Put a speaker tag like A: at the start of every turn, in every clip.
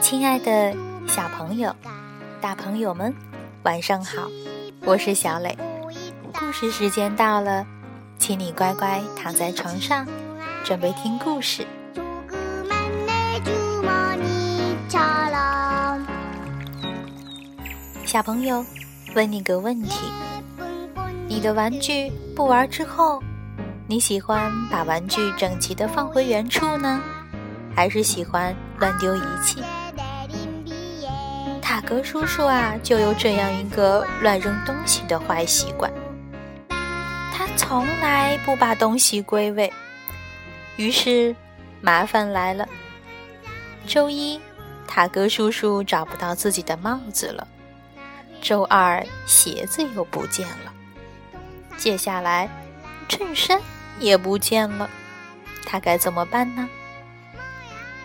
A: 亲爱的小朋友、大朋友们，晚上好！我是小磊，故事时间到了，请你乖乖躺在床上，准备听故事。小朋友，问你个问题：你的玩具不玩之后，你喜欢把玩具整齐的放回原处呢，还是喜欢乱丢一气？塔格叔叔啊，就有这样一个乱扔东西的坏习惯。他从来不把东西归位。于是，麻烦来了。周一，塔格叔叔找不到自己的帽子了。周二，鞋子又不见了。接下来，衬衫也不见了。他该怎么办呢？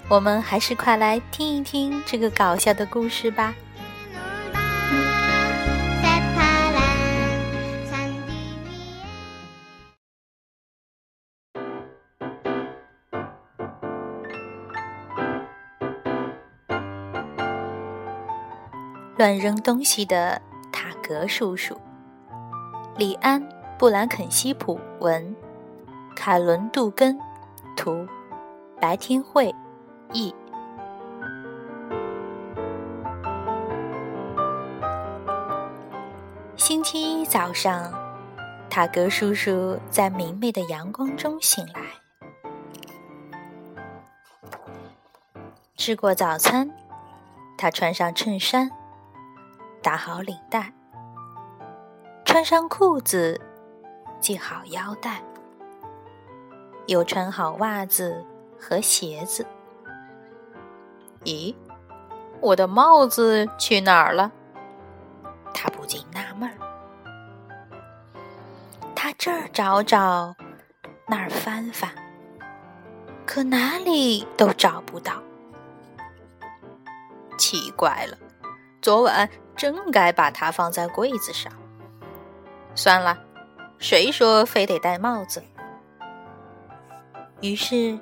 A: 我们还是快来听一听这个搞笑的故事吧。乱扔东西的塔格叔叔，李安·布兰肯西普文，凯伦·杜根图，白天会译。星期一早上，塔格叔叔在明媚的阳光中醒来，吃过早餐，他穿上衬衫。打好领带，穿上裤子，系好腰带，又穿好袜子和鞋子。咦，我的帽子去哪儿了？他不禁纳闷儿。他这儿找找，那儿翻翻，可哪里都找不到。奇怪了，昨晚。真该把它放在柜子上。算了，谁说非得戴帽子？于是，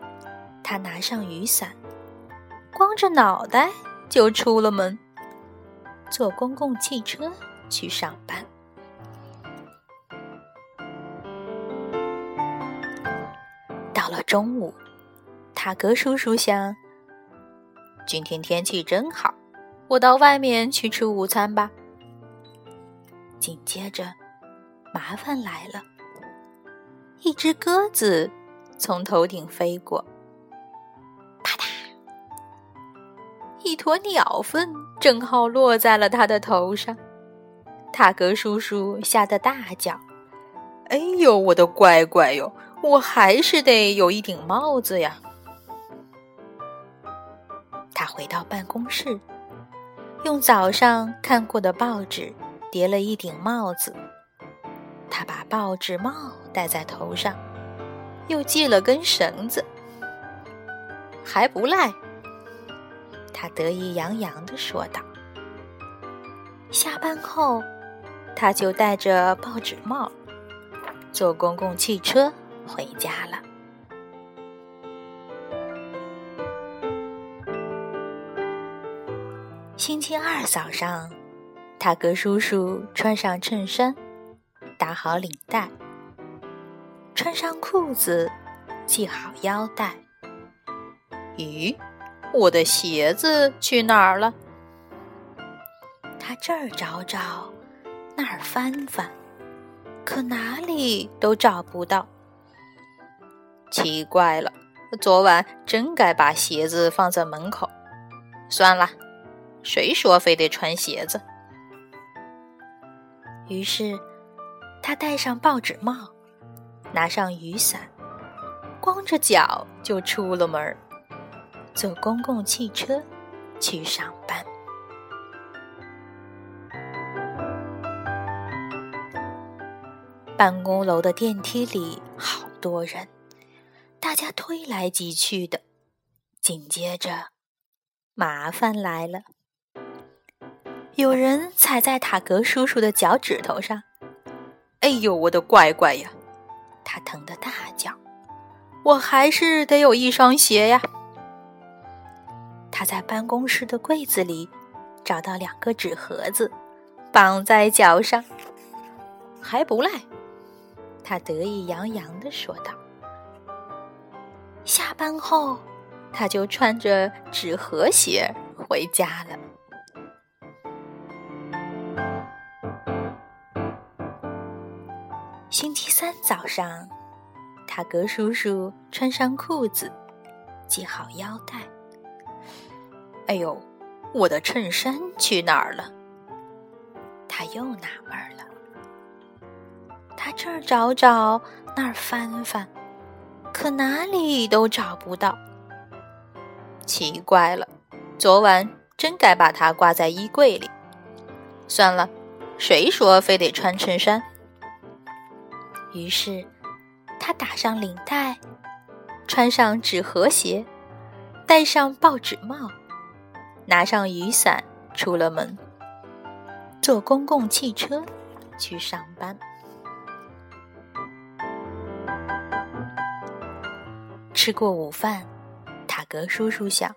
A: 他拿上雨伞，光着脑袋就出了门，坐公共汽车去上班。到了中午，塔格叔叔想：今天天气真好。我到外面去吃午餐吧。紧接着，麻烦来了。一只鸽子从头顶飞过，啪嗒，一坨鸟粪正好落在了他的头上。塔格叔叔吓得大叫：“哎呦，我的乖乖哟！我还是得有一顶帽子呀！”他回到办公室。用早上看过的报纸叠了一顶帽子，他把报纸帽戴在头上，又系了根绳子，还不赖。他得意洋洋地说道。下班后，他就戴着报纸帽，坐公共汽车回家了。星期二早上，塔格叔叔穿上衬衫，打好领带，穿上裤子，系好腰带。咦，我的鞋子去哪儿了？他这儿找找，那儿翻翻，可哪里都找不到。奇怪了，昨晚真该把鞋子放在门口。算了。谁说非得穿鞋子？于是，他戴上报纸帽，拿上雨伞，光着脚就出了门，坐公共汽车去上班。办公楼的电梯里好多人，大家推来挤去的。紧接着，麻烦来了。有人踩在塔格叔叔的脚趾头上，哎呦，我的乖乖呀！他疼得大叫：“我还是得有一双鞋呀！”他在办公室的柜子里找到两个纸盒子，绑在脚上，还不赖。他得意洋洋的说道。下班后，他就穿着纸盒鞋回家了。三早上，塔格叔叔穿上裤子，系好腰带。哎呦，我的衬衫去哪儿了？他又纳闷了。他这儿找找，那儿翻翻，可哪里都找不到。奇怪了，昨晚真该把它挂在衣柜里。算了，谁说非得穿衬衫？于是，他打上领带，穿上纸盒鞋，戴上报纸帽，拿上雨伞，出了门，坐公共汽车去上班。吃过午饭，塔格叔叔想：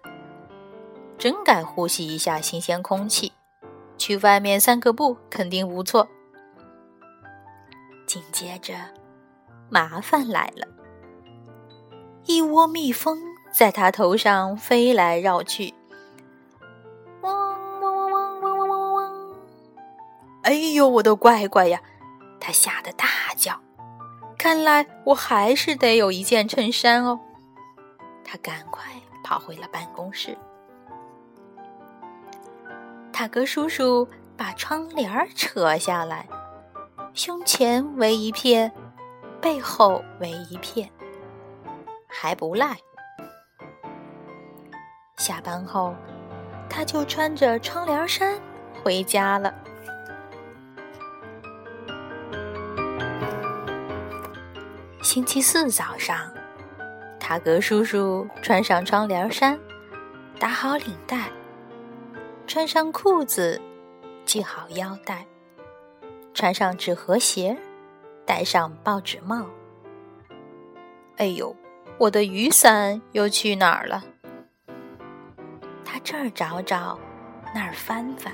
A: 真该呼吸一下新鲜空气，去外面散个步，肯定不错。紧接着，麻烦来了。一窝蜜蜂在他头上飞来绕去，嗡嗡嗡嗡嗡嗡嗡嗡！哎呦，我的乖乖呀！他吓得大叫。看来我还是得有一件衬衫哦。他赶快跑回了办公室。塔格叔叔把窗帘扯下来。胸前为一片，背后为一片，还不赖。下班后，他就穿着窗帘衫回家了。星期四早上，塔格叔叔穿上窗帘衫，打好领带，穿上裤子，系好腰带。穿上纸盒鞋，戴上报纸帽。哎呦，我的雨伞又去哪儿了？他这儿找找，那儿翻翻，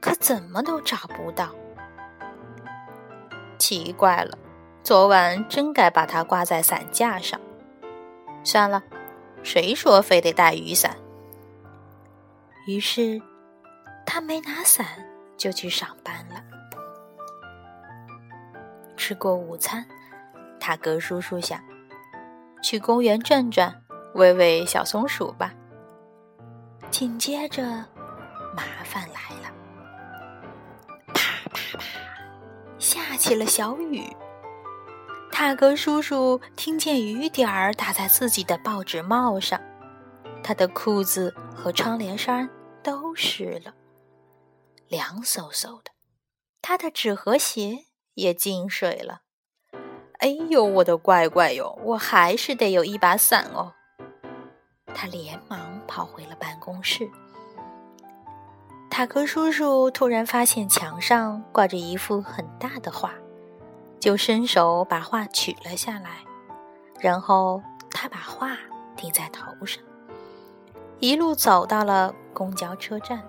A: 可怎么都找不到。奇怪了，昨晚真该把它挂在伞架上。算了，谁说非得带雨伞？于是，他没拿伞就去上班了。吃过午餐，塔格叔叔想去公园转转，喂喂小松鼠吧。紧接着，麻烦来了，啪啪啪，下起了小雨。塔格叔叔听见雨点儿打在自己的报纸帽上，他的裤子和窗帘衫都湿了，凉飕飕的。他的纸盒鞋。也进水了，哎呦，我的乖乖哟！我还是得有一把伞哦。他连忙跑回了办公室。塔克叔叔突然发现墙上挂着一幅很大的画，就伸手把画取了下来，然后他把画顶在头上，一路走到了公交车站。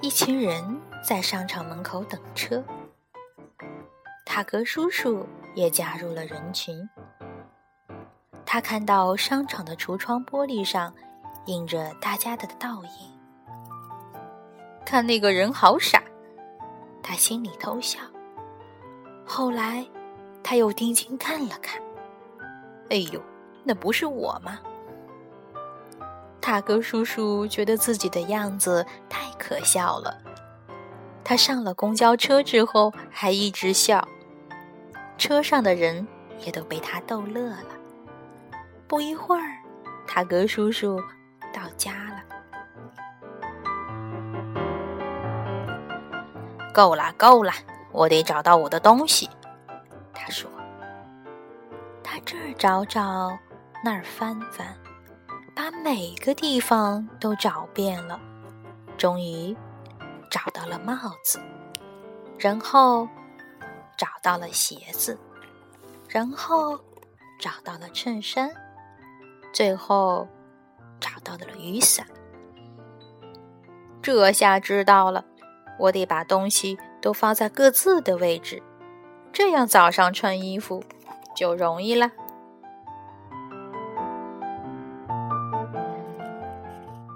A: 一群人在商场门口等车，塔格叔叔也加入了人群。他看到商场的橱窗玻璃上映着大家的倒影，看那个人好傻，他心里偷笑。后来他又定睛看了看，哎呦，那不是我吗？塔格叔叔觉得自己的样子太可笑了。他上了公交车之后还一直笑，车上的人也都被他逗乐了。不一会儿，塔格叔叔到家了。够了，够了，我得找到我的东西。他说：“他这儿找找，那儿翻翻。”把每个地方都找遍了，终于找到了帽子。然后找到了鞋子，然后找到了衬衫，最后找到了雨伞。这下知道了，我得把东西都放在各自的位置，这样早上穿衣服就容易了。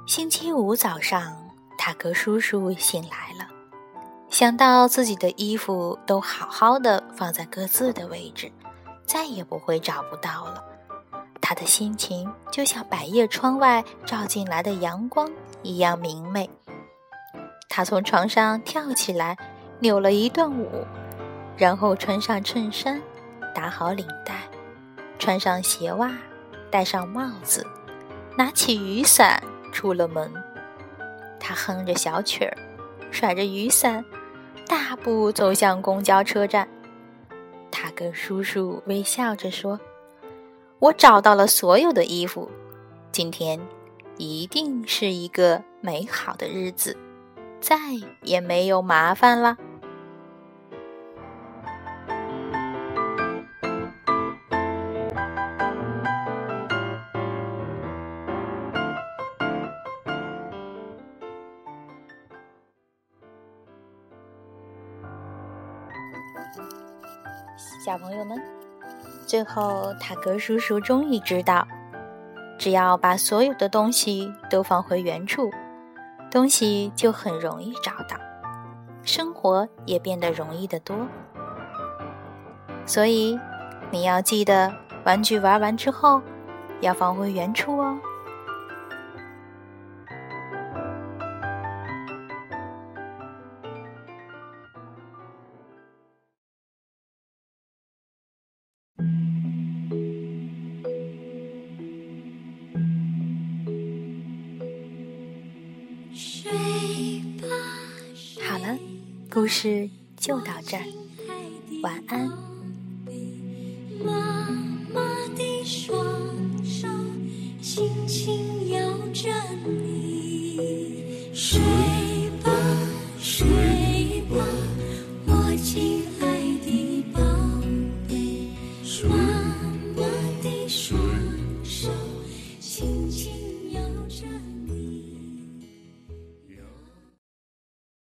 A: 星期五早上，塔格叔叔醒来了，想到自己的衣服都好好的放在各自的位置，再也不会找不到了。他的心情就像百叶窗外照进来的阳光一样明媚。他从床上跳起来，扭了一段舞，然后穿上衬衫，打好领带，穿上鞋袜，戴上帽子，拿起雨伞。出了门，他哼着小曲儿，甩着雨伞，大步走向公交车站。他跟叔叔微笑着说：“我找到了所有的衣服，今天一定是一个美好的日子，再也没有麻烦了。”小朋友们，最后塔格叔叔终于知道，只要把所有的东西都放回原处，东西就很容易找到，生活也变得容易得多。所以，你要记得，玩具玩完之后要放回原处哦。故事就到这儿，晚安。